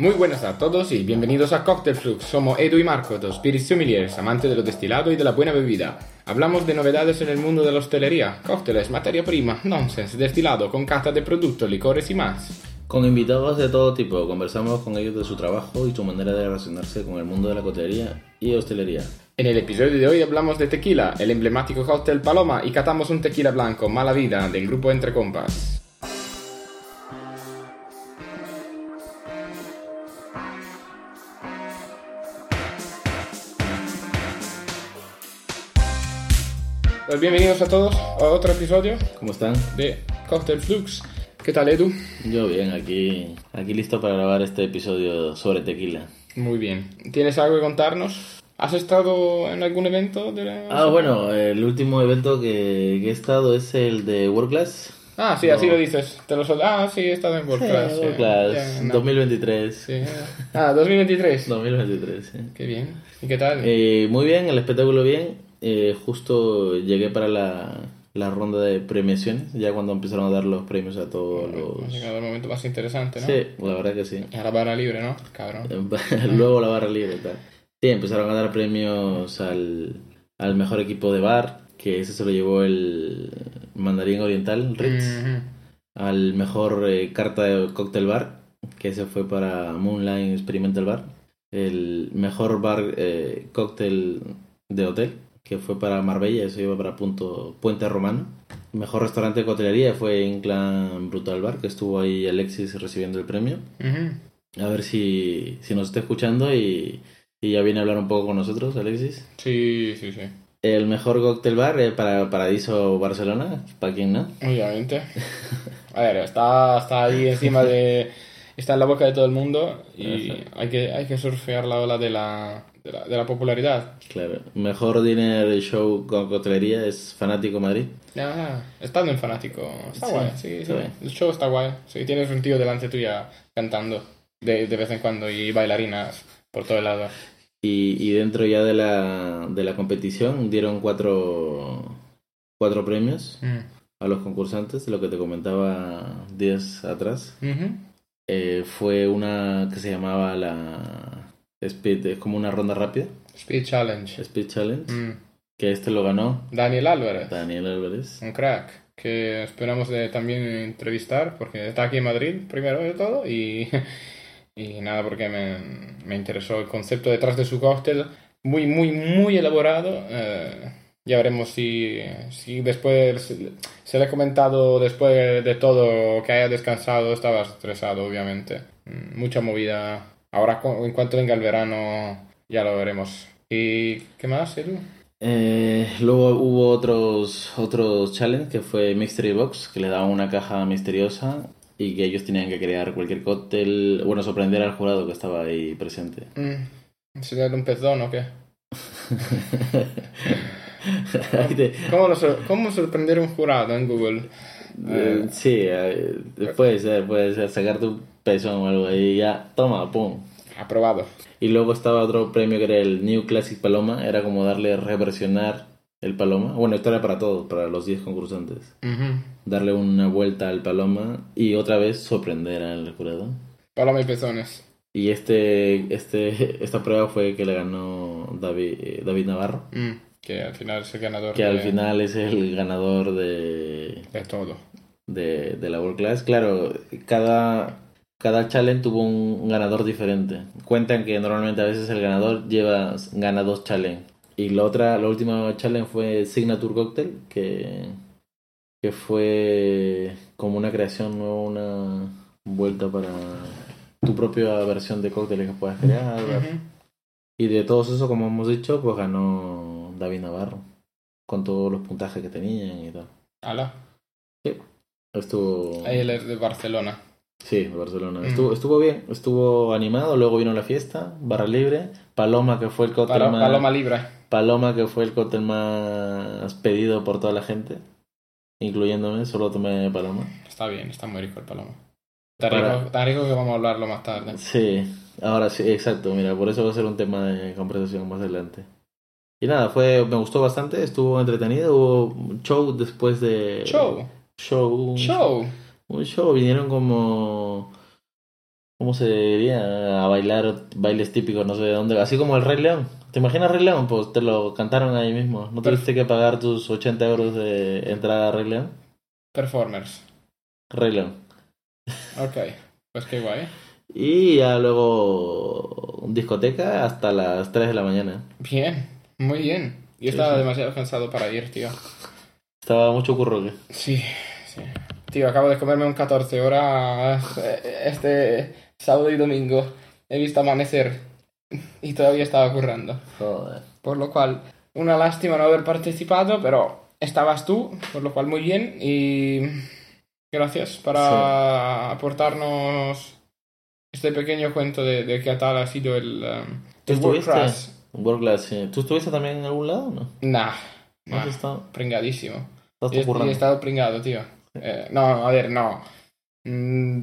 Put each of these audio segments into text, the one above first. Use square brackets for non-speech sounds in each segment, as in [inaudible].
Muy buenas a todos y bienvenidos a Cocktail Flux. Somos Edu y Marco, dos Spirit Sommeliers, amantes de lo destilado y de la buena bebida. Hablamos de novedades en el mundo de la hostelería, cócteles, materia prima, nonsense, destilado, con cata de productos, licores y más. Con invitados de todo tipo, conversamos con ellos de su trabajo y su manera de relacionarse con el mundo de la coctelería y hostelería. En el episodio de hoy hablamos de tequila, el emblemático cóctel Paloma y catamos un tequila blanco, Mala Vida, del grupo Entre Compas. Pues bienvenidos a todos a otro episodio ¿Cómo están? de Cocktail Flux. ¿Qué tal, Edu? Yo bien, aquí, aquí listo para grabar este episodio sobre tequila. Muy bien. ¿Tienes algo que contarnos? ¿Has estado en algún evento? De la- Ah, bueno, el último evento que, que he estado es el de World Class. Ah, sí, así lo dices. Te lo sol- Ah, sí, he estado en World Class. sí. World Class Ya, no. 2023. Sí. Ah, 2023. 2023, [laughs] sí. Qué bien. ¿Y qué tal? Eh, muy bien, el espectáculo bien. Eh, justo llegué para la, la ronda de premiaciones, ya cuando empezaron a dar los premios a todos Ha los... llegado el momento más interesante, ¿no? Sí, la verdad que sí. A la barra libre, ¿no? Cabrón. [laughs] Luego la barra libre tal. Sí, empezaron a dar premios al, al mejor equipo de bar, que ese se lo llevó el Mandarín Oriental, Ritz. Al mejor eh, carta de cóctel bar, que ese fue para Moonline Experimental Bar. El mejor bar eh, cóctel de hotel, que fue para Marbella, eso iba para punto, Puente Romano. Mejor restaurante de coctelería fue Inclan Brutal Bar, que estuvo ahí Alexis recibiendo el premio. A ver si, si nos está escuchando y, y ya viene a hablar un poco con nosotros, Alexis. Sí, sí, sí. El mejor cóctel bar eh, para Paradiso Barcelona, para quien no. Obviamente. A ver, está, está ahí encima de... Está en la boca de todo el mundo y hay que, hay que surfear la ola de la, de la, de la popularidad. Claro. Mejor dinner show con coctelería es Fanático Madrid. Ya, estando en fanático. Está Sí, guay, sí, sí. está bien. El show está guay. Sí, tienes un tío delante tuya cantando de, de vez en cuando y bailarinas por todo el lado. Y, y dentro ya de la, de la competición dieron cuatro, cuatro premios Mm. a los concursantes, lo que te comentaba días atrás. Eh, fue una que se llamaba la Speed, es como una ronda rápida, Speed Challenge. Speed Challenge. Mm. que este lo ganó Daniel Álvarez. Daniel Álvarez. Un crack. Que esperamos de también entrevistar porque está aquí en Madrid primero de todo y, [laughs] y nada porque me, me interesó el concepto detrás de su cóctel. Muy, muy, muy elaborado. eh, ya veremos si, si después se le he comentado después de todo que haya descansado, estaba estresado obviamente. Mm, Mucha movida. Ahora en cuanto venga el verano ya lo veremos. ¿Y qué más, Edu? Eh, luego hubo otros otros challenge que fue Mystery Box, que le daban una caja misteriosa y que ellos tenían que crear cualquier cóctel, bueno, sorprender al jurado que estaba ahí presente. Mm, ¿Enseñarle un pezón o qué? [laughs] ¿Cómo, sor- cómo sorprender un jurado en Google? eh, sí, eh, puede ser, puede ser sacarte un pezón o algo ahí ya, toma, pum. Aprobado. Y luego estaba otro premio que era el New Classic Paloma, era como darle reversionar el Paloma. Bueno, esto era para todos, para los 10 concursantes. Ujú. Darle una vuelta al Paloma y otra vez sorprender al jurado. Paloma y pezones. Y este, este, [laughs] esta prueba fue que le ganó David, eh, David Navarro, Mm, que al final es el ganador que de, al final es el ganador de, de todo. de, de la World Class. Claro, cada, cada challenge tuvo un ganador diferente. Cuentan que normalmente a veces el ganador lleva, gana dos challenge. Y la otra, la última challenge fue Signature Cocktail, que, que fue como una creación nueva, una vuelta para tu propia versión de cócteles que puedas crear. Y de todos esos, como hemos dicho, pues ganó David Navarro. Con todos los puntajes que tenían y tal. Ala. Estuvo. Ahí es de Barcelona. Sí, Barcelona. Mm. Estuvo, estuvo bien, estuvo animado, luego vino la fiesta, barra libre, Paloma que fue el cóctel Palo- más Paloma libre. Paloma que fue el cóctel más pedido por toda la gente, incluyéndome, solo tomé Paloma. Está bien, está muy rico el paloma. Para- rico, que vamos a hablarlo más tarde. Sí, ahora sí, exacto, mira, por eso va a ser un tema de conversación más adelante. Y nada, fue, me gustó bastante, estuvo entretenido, hubo show después de... Show. Show. Show. Un show, vinieron como... ¿cómo se diría? A bailar bailes típicos, no sé de dónde. Así como el Rey León. ¿Te imaginas Rey León? Pues te lo cantaron ahí mismo. ¿No tuviste que pagar tus 80 euros de entrada a Rey León? Performers. Rey León. Ok, pues qué guay. Y ya luego discoteca hasta las 3 de la mañana. Bien, muy bien. Yo estaba demasiado cansado para ir, tío. Estaba mucho curro que. Sí, sí. Tío, acabo de comerme un 14 horas eh, este sábado y domingo. He visto amanecer y todavía estaba currando. Joder. Por lo cual, una lástima no haber participado, pero estabas tú, por lo cual muy bien y gracias para aportarnos este pequeño cuento de, de qué tal ha sido el, um, ¿Tú el World? Class. World Class, sí. ¿Tú estuviste también en algún lado o no? Nah, ¿No nah, pringadísimo. ¿Estás Y y he estado pringado, tío. Eh, no, a ver, no. Mm,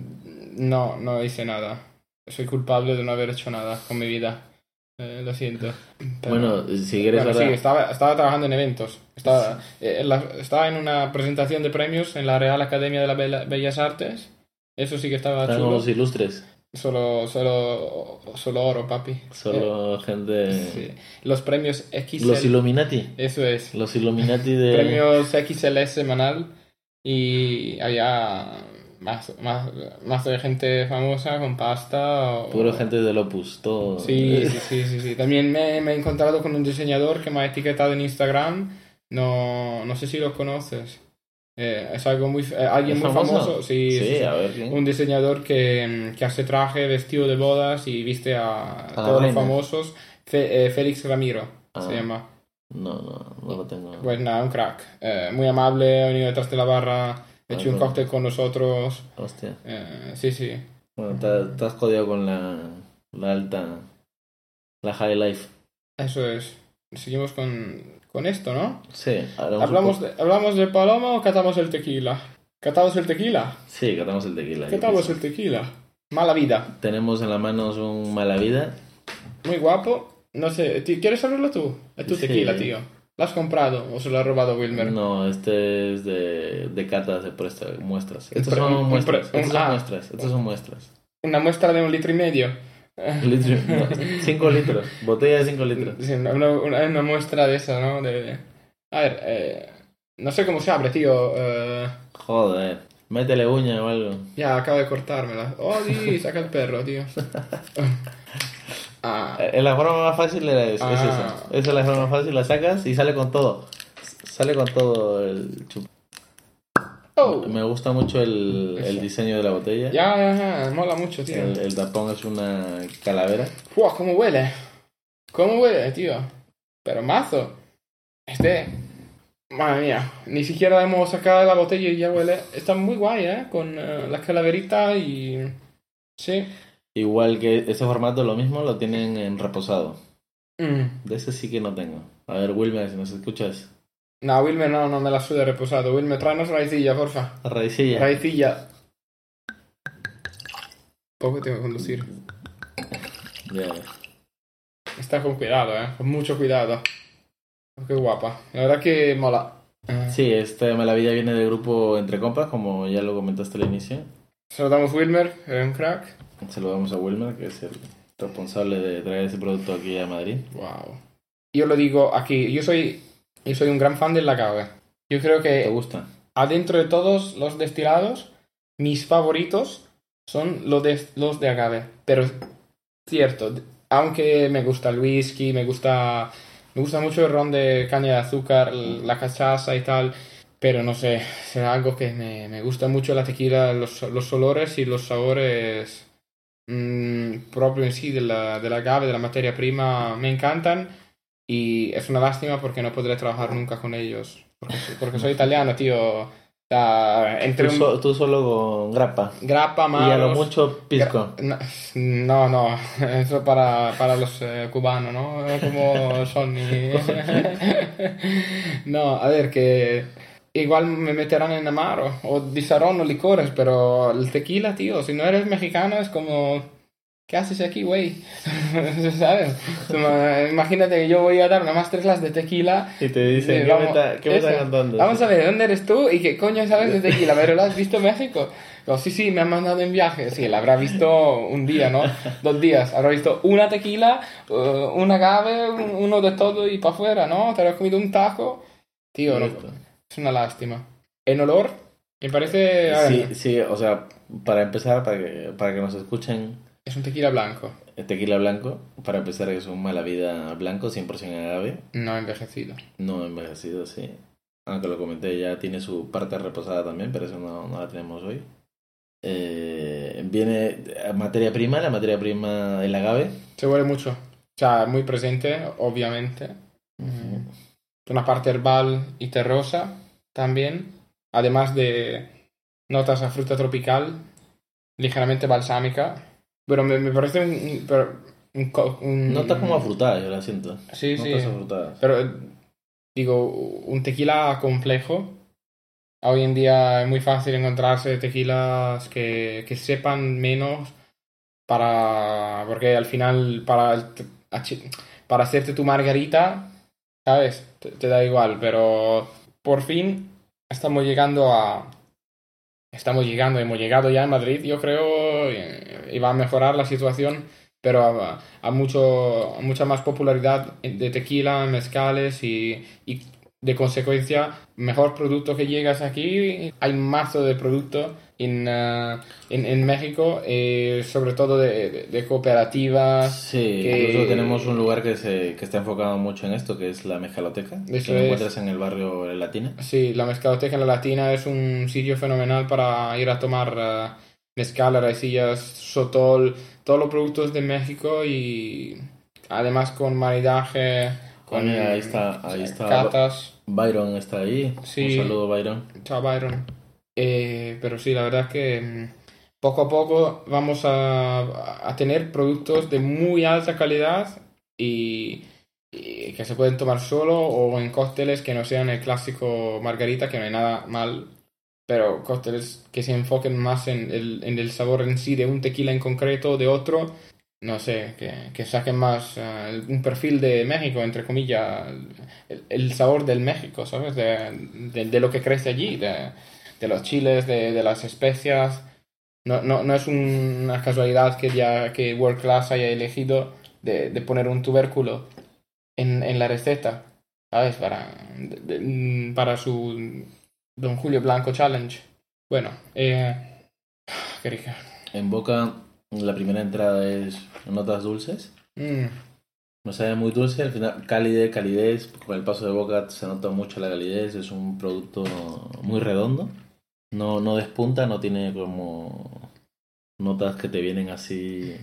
No, no hice nada. Soy culpable de no haber hecho nada con mi vida. Eh, lo siento. Pero- Bueno, si quieres Bueno, ahora... sí, estaba, estaba trabajando en eventos. Estaba, eh, en la- estaba en una presentación de premios en la Real Academia de las Bella- Bellas Artes. Eso sí que estaba chulo. los ilustres. Solo, solo, solo oro, papi. Solo gente... Eh, sí. Los premios XL. Los Illuminati. Eso es. Los Illuminati de... Premios XL semanal. Y había más, más, más de gente famosa con pasta. o- Puro gente del Opus, todo. Sí, sí, sí, sí, sí. También me, me he encontrado con un diseñador que me ha etiquetado en Instagram. No, no sé si lo conoces. Eh, es algo muy, eh, alguien ¿Es muy famoso? famoso. Sí, sí, Sí, sí. a ver. Un diseñador que, que hace traje, vestido de bodas y viste a, la todos los famosos. Fe- eh, Félix Ramiro Ah. se llama. No, no, no lo tengo. Pues nada, un crack. Eh, muy amable, ha venido detrás de la barra, ha hecho un bueno. cóctel con nosotros. Hostia. Eh, sí, sí. Bueno, te, te has jodido con la, la alta... La high life. Eso es. Seguimos con, con esto, ¿no? Sí, hablamos un ¿Hablamos poco- de, ¿Hablamos de Paloma o catamos el tequila? ¿Catamos el tequila? Sí, catamos el tequila. Catamos el tequila. Mala vida. Tenemos en las manos un mala vida. Muy guapo. No sé, ¿ti- ¿quieres abrirlo tú? Es tu Sí. tequila, tío. ¿Lo has comprado o se lo ha robado Wilmer? No, este es de, de catas de puesta, muestras. Estos pre- son un muestras. un- Estos son ah. muestras. Estos son muestras. Una muestra de un litro y medio. Litro, no, [laughs] cinco litros. Botella de 5 litros. Sí, una, una- una muestra de esa, ¿no? De, A ver, eh, no sé cómo se abre, tío. eh, Joder. Métele uña o algo. ya, acabo de cortármela. Oh, di, saca el perro, tío. [laughs] Ah, Eh, La forma más fácil era es Ah. esa. Esa es la forma más fácil, la sacas y sale con todo. Sale con todo el chup. oh. Me gusta mucho el, el diseño de la botella. Ya, ya, ya, mola mucho, tío. El, el tapón es una calavera. Fua, ¿cómo huele? ¿Cómo huele, tío? Pero mazo. Este. Madre mía, ni siquiera hemos sacado la botella y ya huele. Está muy guay, ¿eh? Con eh, la calaverita y. Sí. Igual que este formato, lo mismo lo tienen en reposado. Mm. De ese sí que no tengo. A ver, Wilmer, si nos escuchas. No, Wilmer no, no me la suda reposado. Wilmer, tráenos raicilla, porfa. La raicilla. Raicilla. Poco tengo que conducir. Ya. Está con cuidado, ¿eh? Con mucho cuidado. Qué guapa. La verdad que mola. Eh, Sí, esta maravilla viene del grupo Entre Compas, como ya lo comentaste al inicio. Saludamos Wilmer, un crack. Saludamos a Wilmer, que es el responsable de traer ese producto aquí a Madrid. Wow. Yo lo digo aquí, yo soy, yo soy un gran fan del agave. Yo creo ¿Te que gusta? adentro de todos los destilados, mis favoritos son los de, los de agave. Pero cierto, aunque me gusta el whisky, me gusta, me gusta mucho el ron de caña de azúcar, la cachaza y tal. Pero no sé, será algo que me, me gusta mucho la tequila, los, los olores y los sabores mm, propio en sí de la, del agave, de la materia prima, me encantan. Y es una lástima porque no podré trabajar nunca con ellos. Porque, porque soy italiano, tío. Sea, entre Tú, un so- tú solo con grappa. grappa, Y a lo malos- mucho pisco. Gra- No, no, [laughs] eso para, para los eh, cubanos, ¿no? Como Sonny. [laughs] [laughs] no, a ver, que igual me meterán en amaro o disarón o licores, pero el tequila, tío, si no eres mexicano es como ¿qué haces aquí, güey? [laughs] ¿Sabes? Imagínate que yo voy a dar una masterclass de tequila. Y te dicen, ¿qué, vamos, me, está, qué me cantando? Vamos a ver, ¿dónde eres tú? ¿Y qué coño sabes de tequila? ¿Pero lo has visto en México? No, sí, sí, me han mandado en viaje. Sí, la habrá visto un día, ¿no? Dos días. Habrá visto una tequila, uh, un agave, un- uno de todo y para afuera, ¿no? Te habrás comido un taco. Tío, no. Es una lástima. En olor, me parece... Sí, sí, o sea, para empezar, para que, para que nos escuchen, Es un tequila blanco, el tequila blanco, para empezar es un mala vida blanco, 100% agave, no envejecido. no envejecido, sí. Aunque lo comenté, ya tiene su parte reposada también, pero eso no, no la tenemos hoy. Eh, viene eh, materia prima, la materia prima, el agave. Se huele mucho. O sea, muy presente, obviamente. Una parte herbal y terrosa también. Además de notas a fruta tropical, ligeramente balsámica. Pero me, me parece un... un- un co- un- Nota como afrutada, yo la siento. Sí, sí. Notas afrutadas. Pero digo, un tequila complejo. Hoy en día es muy fácil encontrarse tequilas que, que sepan menos para porque al final para para hacerte tu margarita, ¿sabes? Te, da igual, pero por fin estamos llegando a estamos llegando, hemos llegado ya en Madrid, yo creo, y, va a mejorar la situación, pero a, mucho mucha más popularidad de tequila, mezcales y, y de consecuencia mejor producto que llegas aquí. Hay mazo de producto en, eh, en, en México, eh, sobre todo de, de- de cooperativas. Sí, que- incluso tenemos un lugar que, se, que está enfocado mucho en esto, que es la Mezcaloteca, Eso que es. encuentras en el barrio Latina. Sí, la Mezcaloteca en la Latina es un sitio fenomenal para ir a tomar eh, mezcal, raicillas, sotol, todos los productos de México y además con maridaje, con ahí está- ahí está. catas. Byron está ahí. Sí. Un saludo, Byron. Chao, Byron. Eh, pero sí, la verdad es que mm, poco a poco vamos a, a tener productos de muy alta calidad y, que se pueden tomar solo o en cócteles que no sean el clásico margarita, que no hay nada mal, pero cócteles que se enfoquen más en el, en el sabor en sí de un tequila en concreto de otro. No sé, que, que saquen más eh, un perfil de México, entre comillas, el, el sabor del México, ¿sabes? De, de, de lo que crece allí, de, de los chiles, de, de las especias. No, no, no es una casualidad que ya que World Class haya elegido de, de poner un tubérculo en, en la receta, ¿sabes? Para, de- para su Don Julio Blanco Challenge. Bueno, eh, [sighs] qué rica. En boca, la primera entrada es notas dulces. Mm, No sabe muy dulce, al final calidez, calidez. Con el paso de boca se nota mucho la calidez. Es un producto muy redondo. No, no despunta, no tiene como notas que te vienen así.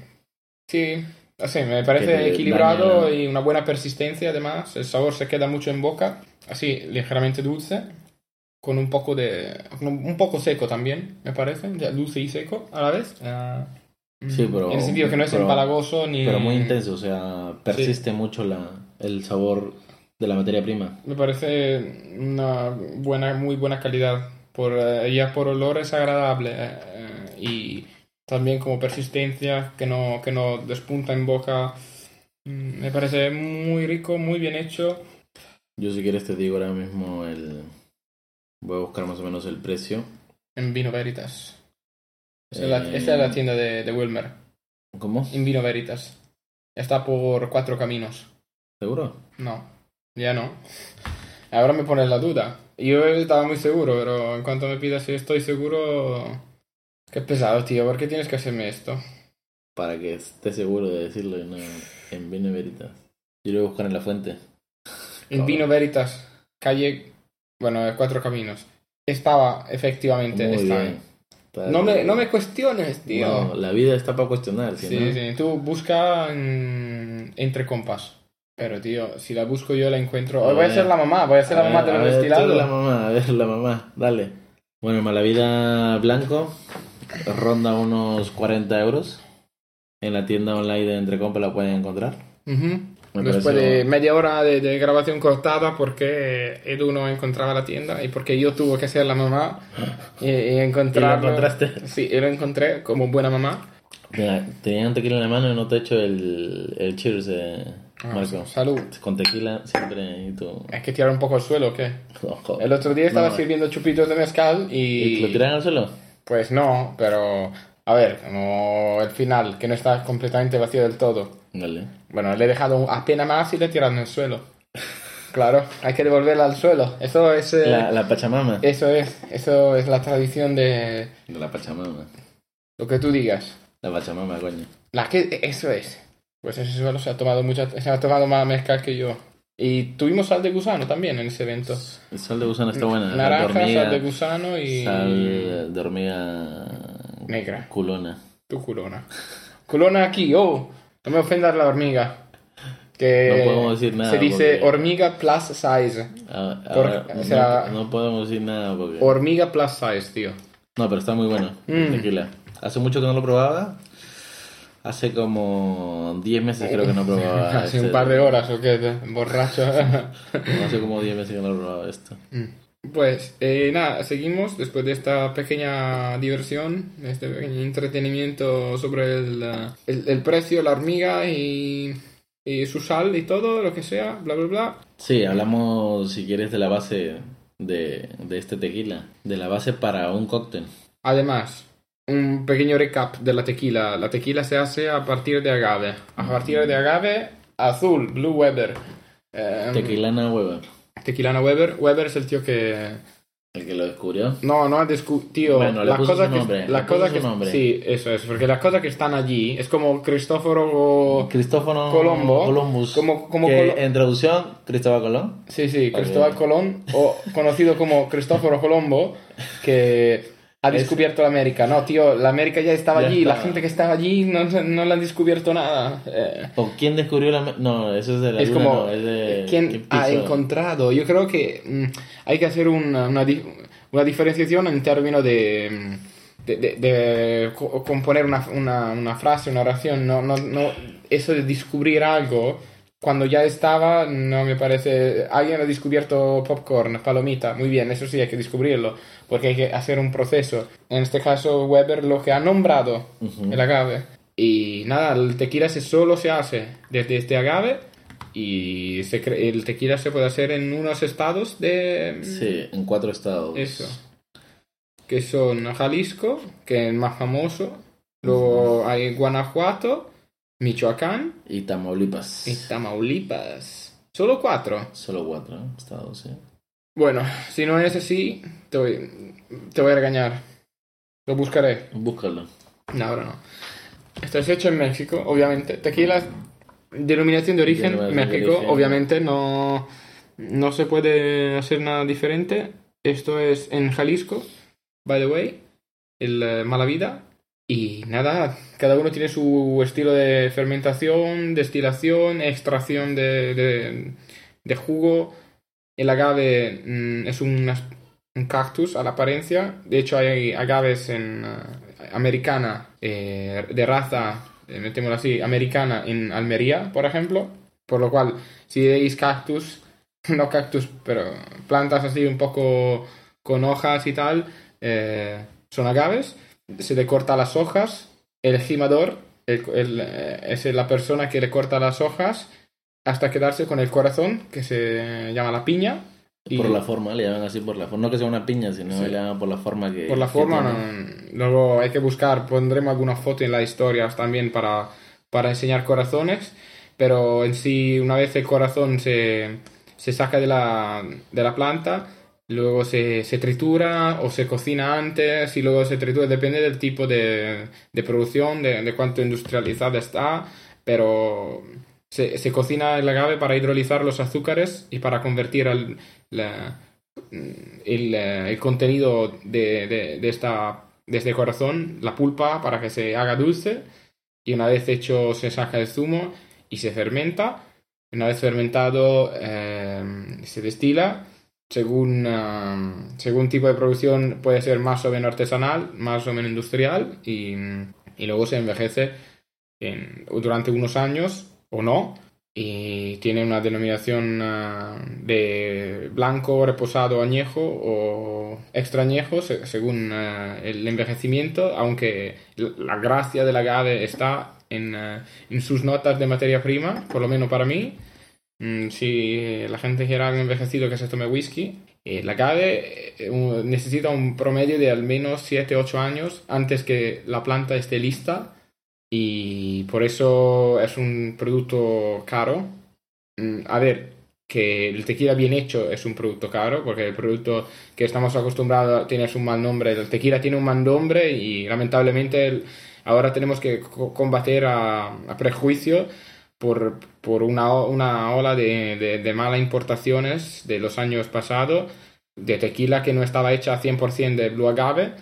Sí, así, me parece equilibrado daña. y una buena persistencia además. El sabor se queda mucho en boca, así, ligeramente dulce, con un poco de... un poco seco también, me parece, dulce y seco a la vez. Ah, Sí, mm, pero- En el sentido que no es pero- empalagoso ni... Pero muy intenso, o sea, persiste mucho la, el sabor de la materia prima. Me parece una buena, muy buena calidad. Por, eh, ya por olor es agradable eh, eh, y también como persistencia que no, que no despunta en boca. Mm, Me parece muy rico, muy bien hecho. Yo si quieres te digo ahora mismo el... Voy a buscar más o menos el precio. En Vino Veritas. Esta es la, Eh, esta es la tienda de, de Wilmer. ¿Cómo? En Vino Veritas. Está por cuatro caminos. ¿Seguro? No, ya no. Ahora me pones la duda. Yo estaba muy seguro, pero en cuanto me pidas si estoy seguro... Qué pesado, tío. ¿Por qué tienes que hacerme esto? Para que esté seguro de decirlo no en Vino Veritas. Yo lo voy a buscar en la fuente. En. Vino Veritas, calle... Bueno, cuatro caminos. Estaba, efectivamente, Muy está. bien. Está- No me, no me cuestiones, tío. No, la vida está para cuestionar, Sí, no? sí, tú busca en- entre compas. Pero, tío, si la busco yo la encuentro. Hoy voy a ser la mamá, voy a ser la mamá de los destilados. la mamá, a ver, la mamá, dale. Bueno, Malavida Blanco ronda unos 40 euros. En la tienda online de Entrecompa la pueden encontrar. Ujú. Me Después parece- de media hora de, de grabación cortada porque Edu no encontraba la tienda y porque yo tuve que ser la mamá y, y encontrarlo. [laughs] ¿Y lo encontraste? Sí, yo lo encontré como buena mamá. Tenía, tenía un tequila en la mano y no te he hecho el, el cheers, eh, Marco. Salud. Con tequila siempre y tú... ¿Es que tirar un poco al suelo o qué? [laughs] Ojo. El otro día estaba No, sirviendo chupitos de mezcal ¿Y y... lo tiran al suelo? Pues no, pero... A ver, como el final, que no está completamente vacío del todo. Vale. Bueno, le he dejado apenas más y le he tirado en el suelo. Claro, hay que devolverla al suelo. Eso es... eh, La, la Pachamama. Eso es, eso es la tradición de De la Pachamama. lo que tú digas. La Pachamama, coño. La que eso es. Pues ese suelo se ha tomado mucha, se ha tomado más mezcal que yo. Y tuvimos sal de gusano también en ese evento. El sal de gusano está buena. Naranja, de hormiga, sal de gusano y Sal de hormiga... negra. Culona. Tu culona. Culona aquí, oh, no me ofendas la hormiga. Que No podemos decir nada Se dice porque- hormiga plus size. Ah, Por- ahora o sea- no, no podemos decir nada porque... Hormiga plus size, tío. No, pero está muy bueno. Mm. Tequila. Hace mucho que no lo probaba. Hace como 10 meses creo que no probaba. [laughs] Hace este- un par de horas o qué, borracho. [laughs] Hace como 10 meses que no probaba esto. Pues eh, nada, seguimos después de esta pequeña diversión, este pequeño entretenimiento sobre el, eh, el, el precio, la hormiga y, y su sal y todo, lo que sea, bla, bla, bla. Sí, hablamos, si quieres, de la base de, de este tequila. De la base para un cóctel. Además, un pequeño recap de la tequila. La tequila se hace a partir de agave. A partir de agave azul, Blue Weber. Eh, Tequilana Weber. Tequilana Weber. Weber es el tío que... El que lo descubrió. No, no ha descubierto. Bueno, las cosas que, las cosas que sí, eso es, porque las cosas que están allí es como Cristóforo Cristóforo Colombo. Columbus. Como- como que Colo- en traducción, Cristóbal Colón. Sí, sí, Cristóbal Colón, o conocido como Cristóforo Colombo, que ha Es- descubierto la América. No, tío, la América ya estaba Ya allí, la gente que estaba allí no, no le han descubierto nada. Eh, ¿O quién descubrió la... No, eso es de la es luna, como, no, es de... ¿quién ha encontrado? Yo creo que mm, hay que hacer una, una, di- una diferenciación en términos de, mm, de, de- de co- componer una, una, una frase, una oración. No, no, no, eso de descubrir algo cuando ya estaba, no me parece. Alguien ha descubierto popcorn, palomita. Muy bien, eso sí hay que descubrirlo, porque hay que hacer un proceso. En este caso, Weber lo que ha nombrado Ujú. el agave. Y nada, el tequila se solo se hace desde este agave y se cre- el tequila se puede hacer en unos estados de... Sí, en cuatro estados. Eso. Que son Jalisco, que es el más famoso. Luego hay Guanajuato, Michoacán Y Tamaulipas. y Tamaulipas. Solo cuatro. Solo cuatro estados, sí. Bueno, si no es así, te voy, te voy a regañar. Lo buscaré. Búscalo. No, ahora no. Esto es hecho en México, obviamente. Tequila, denominación de origen, de México, origen. obviamente no, no se puede hacer nada diferente. Esto es en Jalisco, by the way, el eh, Mala Vida. Y nada, cada uno tiene su estilo de fermentación, destilación, extracción de, de, jugo. El agave mm, es un, un cactus a la apariencia. De hecho, hay agaves en eh, americana, eh, de raza, eh, así, americana en Almería, por ejemplo. Por lo cual, si veis cactus, [laughs] no cactus, pero plantas así un poco con hojas y tal, eh, son agaves. Se le corta las hojas. El gimador el- el, eh, es la persona que le corta las hojas hasta quedarse con el corazón, que se llama la piña. Y Por la forma, le llaman así por la forma. No que sea una piña, sino Sí. le llaman por la forma que. por la forma, no- luego hay que buscar, pondremos alguna foto en las historias también para, para enseñar corazones, pero en sí, una vez el corazón se, se saca de la, de la planta, luego se, se tritura o se cocina antes y luego se tritura, depende del tipo de, de producción, de, de cuánto industrializada está, pero se, se cocina el agave para hidrolizar los azúcares y para convertir la- el, eh, el contenido de, de, de esta, de este corazón, la pulpa, para que se haga dulce. Y una vez hecho, se saca el zumo y se fermenta. Una vez fermentado, eh, se destila. Según, eh, según tipo de producción, puede ser más o menos artesanal, más o menos industrial. Y, y luego se envejece en- durante unos años o no. y tiene una denominación ah, de blanco, reposado, añejo o extra añejo según ah, el envejecimiento, aunque la gracia del agave está en, ah, en, sus notas de materia prima, por lo menos para mí. Mm, si la gente quiere algo envejecido que se tome whisky, el agave eh, necesita un promedio de al menos 7-8 años antes que la planta esté lista y por eso es un producto caro. Mm, a ver, que el tequila bien hecho es un producto caro, porque el producto que estamos acostumbrados tiene un mal nombre. El tequila tiene un mal nombre y lamentablemente ahora tenemos que combatir a, prejuicio por, por una, una, ola de, de, de malas importaciones de los años pasados de tequila que no estaba hecha 100% de blue agave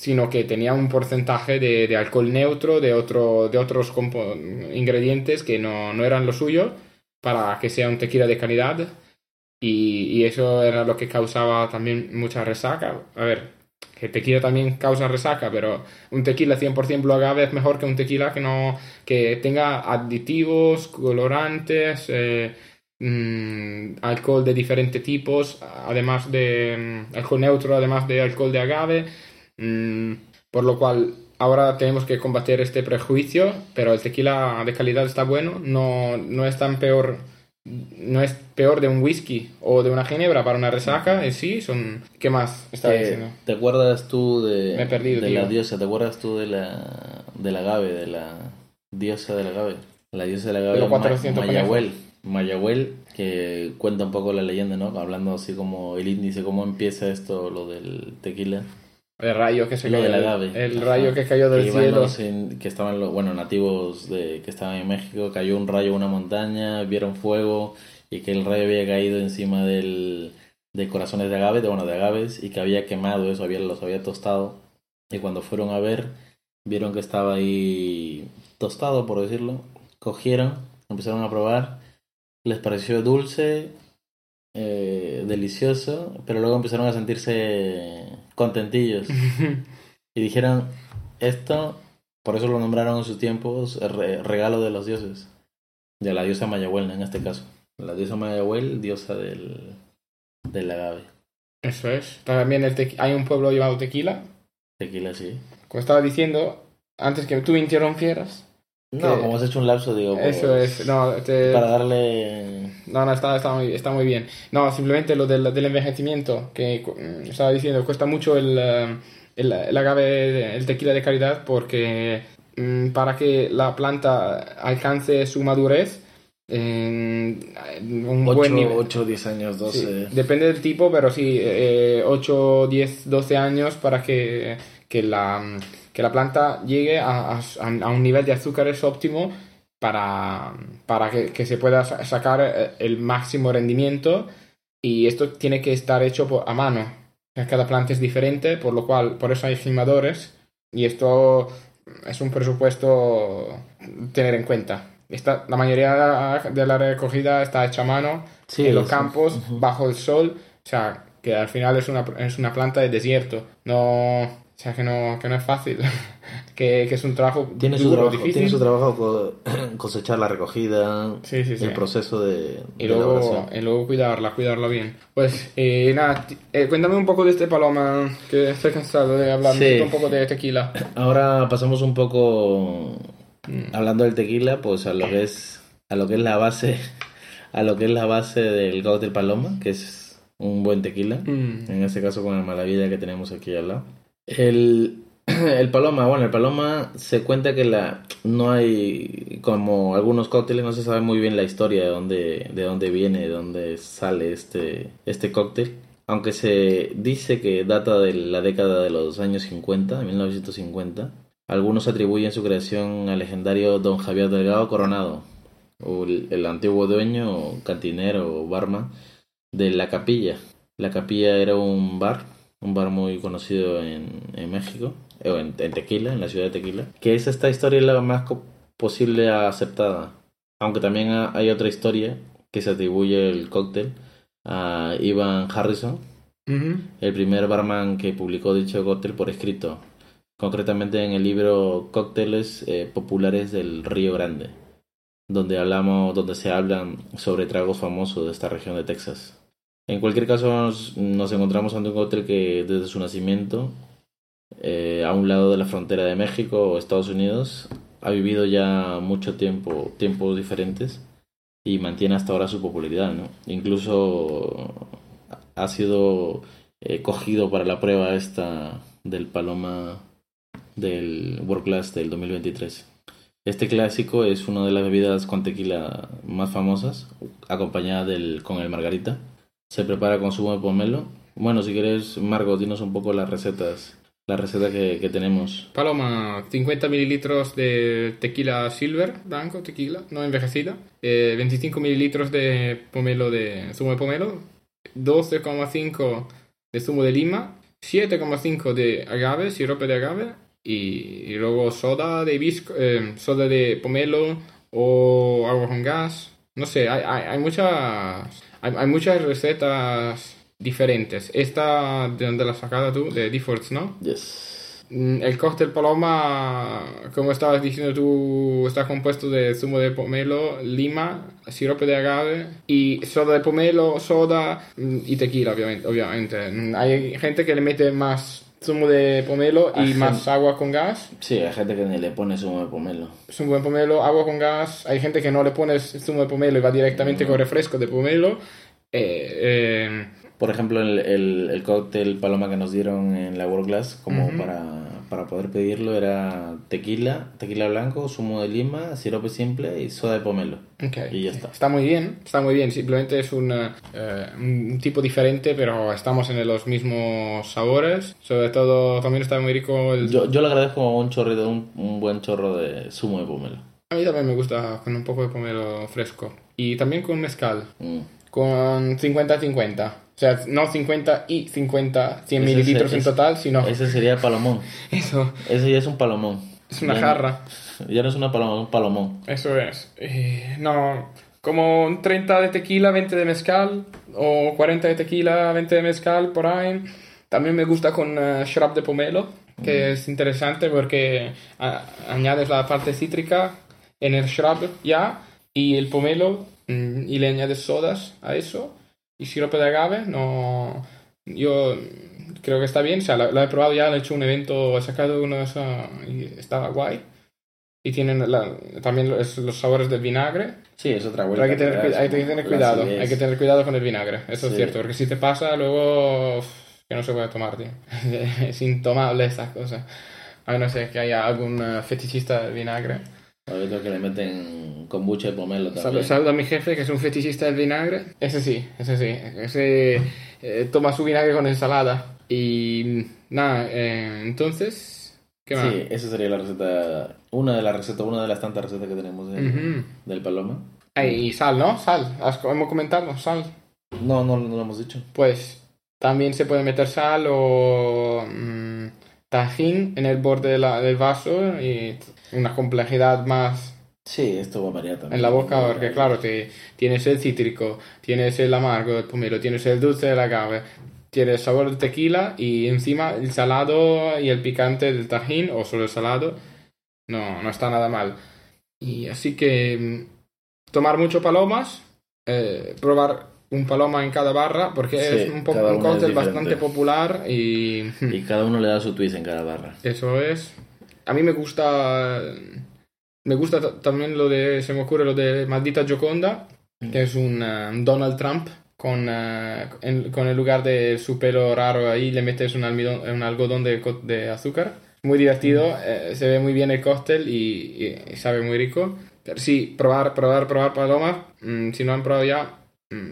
sino que tenía un porcentaje de, alcohol neutro, de, otro, de otros ingredientes que no, eran lo suyo, para que sea un tequila de calidad. Y, eso era lo que causaba también mucha resaca. A ver, que tequila también causa resaca, pero un tequila 100% blue agave es mejor que un tequila que, no, que tenga aditivos, colorantes, eh, mm, alcohol de diferentes tipos, además de mm, alcohol neutro, además de alcohol de agave Mm, por lo cual, ahora tenemos que combatir este prejuicio, pero el tequila de calidad está bueno, no, no es tan peor no es peor de un whisky o de una ginebra para una resaca en sí son qué más está diciendo te acuerdas tú de, Me he perdido, de la diosa te acuerdas tú de la del agave de la diosa del agave la diosa del agave Mayahuel Mayahuel que cuenta un poco la leyenda no hablando así como el índice cómo empieza esto lo del tequila el rayo que se cayó. El rayo que cayó del cielo. que estaban los, bueno, nativos de, que estaban en México, cayó un rayo en una montaña, vieron fuego y que el rayo había caído encima del, de corazones de agave, de, bueno, de agaves, y que había quemado eso, había, los había tostado. Y cuando fueron a ver, vieron que estaba ahí tostado, por decirlo. Cogieron, empezaron a probar, les pareció dulce, eh, delicioso, pero luego empezaron a sentirse contentillos. [laughs] y dijeron, esto, por eso lo nombraron en sus tiempos regalo de los dioses, de la diosa Mayahuel en este caso. La diosa Mayahuel, diosa del, del agave. Eso es. También hay un pueblo llamado Tequila. Tequila, sí. Como estaba diciendo, antes que tú interrumpieras. No, como has hecho un lapso, digo. Eso pues, es, no, Para darle. No, no, está, está, muy, está muy bien. No, simplemente lo del, del envejecimiento, que mm, estaba diciendo, cuesta mucho el, eh, el, el agave, el tequila de calidad, porque mm, para que la planta alcance su madurez, en un 8, buen nivel. 8, 10 años, 12. depende del tipo, pero sí, 8, 10, 12 años para que, que la que la planta llegue a, un nivel de azúcares óptimo para, para que, se pueda sacar eh, el máximo rendimiento y esto tiene que estar hecho a mano. Cada planta es diferente, por lo cual, por eso hay filmadores y esto es un presupuesto tener en cuenta. Esta, la mayoría de la recogida está hecha a mano en los campos, bajo el sol, o sea, que al final es una, es una planta de desierto. No, o sea, que no, que no es fácil, [laughs] que, que, es un trabajo tiene su trabajo, difícil. Tiene su trabajo [clears throat] cosechar la recogida, el proceso de, y luego, y luego cuidarla, cuidarla bien. Pues eh, nada, eh, cuéntame un poco de este paloma, que estoy cansado de hablar un poco de tequila. [clears throat] Ahora pasamos un poco, mm. hablando del tequila, pues a lo que es, a lo que es la base, [laughs] a lo que es la base del del paloma, que es un buen tequila, mm. en este caso con el malavilla que tenemos aquí al lado. El, [clears throat] el paloma, bueno, el paloma se cuenta que la no hay como algunos cócteles no se sabe muy bien la historia de dónde de dónde viene, de dónde sale este este cóctel, aunque se dice que data de la década de los años 50, de 1950. Algunos atribuyen su creación al legendario Don Javier Delgado Coronado, o el, el antiguo dueño, cantinero o barman de La Capilla. La Capilla era un bar un bar muy conocido en, en México, o en, Tequila, en la ciudad de Tequila, que es esta historia la más posible aceptada. Aunque también hay otra historia que se atribuye el cóctel a Ivan Harrison, el primer barman que publicó dicho cóctel por escrito, concretamente en el libro Cócteles eh, Populares del Río Grande, donde hablamos, donde se hablan sobre tragos famosos de esta región de Texas. En cualquier caso, nos, nos encontramos ante un cóctel que desde su nacimiento, eh, a un lado de la frontera de México o Estados Unidos, ha vivido ya mucho tiempo, tiempos diferentes y mantiene hasta ahora su popularidad, ¿no? Incluso ha sido eh, cogido para la prueba esta del Paloma del World Class del 2023. Este clásico es una de las bebidas con tequila más famosas, acompañada del, con el margarita. Se prepara con zumo de pomelo. Bueno, si quieres, Margot, dinos un poco las recetas la receta que, que, tenemos. Paloma, 50 mililitros de tequila silver, blanco, tequila, no envejecida. Eh, 25 mililitros de pomelo de zumo de pomelo. 12,5 de zumo de lima. 7,5 de agave, sirope de agave. Y, luego soda de hibisco, eh, soda de pomelo o agua con gas. No sé, hay, hay muchas, hay, hay muchas recetas diferentes. Esta, ¿de dónde la has sacado tú? De Defaults, ¿no? Yes. El cóctel Paloma, como estabas diciendo tú, está compuesto de zumo de pomelo, lima, sirope de agave y soda de pomelo, soda y tequila, obviamente. obviamente. Hay gente que le mete más zumo de pomelo y Hay más gente- agua con gas. Sí, hay gente que ni le pone zumo de pomelo. Zumo de pomelo, agua con gas. Hay gente que no le pones zumo de pomelo y va directamente con refresco de pomelo. Eh, eh, Por ejemplo, el, el, el cóctel paloma que nos dieron en la World Class, como Ujú. para, para poder pedirlo, era tequila, tequila blanco, zumo de lima, sirope simple y soda de pomelo. Ok. Y ya está. Está muy bien, está muy bien. Simplemente es un, eh, un tipo diferente, pero estamos en los mismos sabores. Sobre todo, también está muy rico el... Yo, yo le agradezco un chorrito, un, un buen chorro de zumo de pomelo. A mí también me gusta con un poco de pomelo fresco. Y también con mezcal. Mm. Con 50-50. O sea, no 50 y 50, 100 Ese es- mililitros en total, sino Ese sería palomón. [laughs] eso. Ese ya es un palomón. Es una Ya- jarra. [laughs] Ya no es una paloma, es un palomón. Eso es. Eh, no, como un 30 de tequila, 20 de mezcal, o 40 de tequila, 20 de mezcal, por ahí. También me gusta con eh, shrub de pomelo, que es interesante porque añades la parte cítrica en el shrub ya, y el pomelo, mm, y le añades sodas a eso, y sirope de agave. No, yo creo que está bien, o sea, lo, lo he probado ya, he hecho un evento, he sacado uno de esos y estaba guay. Y tienen la- también los, los sabores del vinagre. Sí, es otra Pero vuelta. hay que tener, hay que tener la cuidado. Hay que tener cuidado con el vinagre. Eso es Sí. cierto. Porque si te pasa, luego. que no se puede tomar, tío. [laughs] es intomable estas cosas. A no ser que haya algún eh, fetichista del vinagre. Otros que le meten kombucha de pomelo también. saludo a mi jefe, que es un fetichista del vinagre. Ese sí, ese sí. Ese eh, toma su vinagre con ensalada. Y nada, eh, entonces. ¿Qué más? Sí, esa sería la receta, una de las recetas, una de las tantas recetas que tenemos del, paloma. Ay, y sal, ¿no? Sal. Hemos comentado, sal. No, no, no lo hemos dicho. Pues también se puede meter sal o mm, tajín en el borde de la- del vaso y una complejidad más Sí, esto va a variar también. en la boca porque claro, te, tienes el cítrico, tienes el amargo del pomelo, tienes el dulce del agave, tienes el sabor de tequila y encima el salado y el picante del tajín o solo el salado. No, no está nada mal. Y así que mm, tomar mucho palomas, eh, probar un paloma en cada barra porque Sí, es un, poco, un cóctel bastante popular y Y cada uno le da su twist en cada barra. eso es. A mí me gusta. Me gusta también lo de. Se me ocurre lo de Maldita Gioconda, que es un eh, Donald Trump. Con, eh, en- con el lugar de su pelo raro ahí le metes un, almidón- un algodón de, de azúcar. Muy divertido, eh, se ve muy bien el cóctel y, y sabe muy rico. Pero sí, probar, probar, probar palomas. mm, si no han probado ya, mm,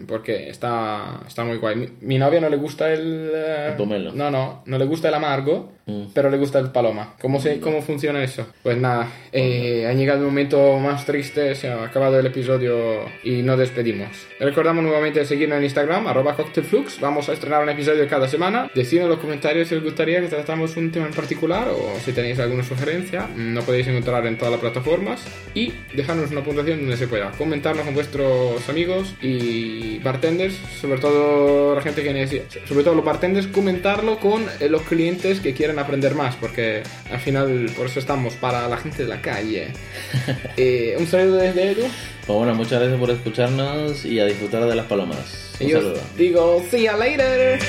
porque está, está muy guay. Mi, mi novia no le gusta el... eh, El. No, no, no le gusta el amargo Mm. pero le gusta el paloma. ¿Cómo, se, cómo funciona eso? Pues nada, eh, ha llegado el momento más triste, se ha acabado el episodio y nos despedimos. Recordamos nuevamente seguirnos en Instagram, arroba cocktailflux. Vamos a estrenar un episodio cada semana. Decidnos en los comentarios si os gustaría que tratamos un tema en particular o si tenéis alguna sugerencia. No podéis encontrar en todas las plataformas. Y dejarnos una puntuación donde se pueda. Comentarnos con vuestros amigos y y bartenders, sobre todo la gente que necesita, sobre todo los bartenders, comentarlo con eh, los clientes que quieren aprender más, porque al final por eso estamos, para la gente de la calle. [laughs] Eh, un saludo desde Edu. Pues bueno, muchas gracias por escucharnos y a disfrutar de las palomas. Un Y saludo. digo, see ya later.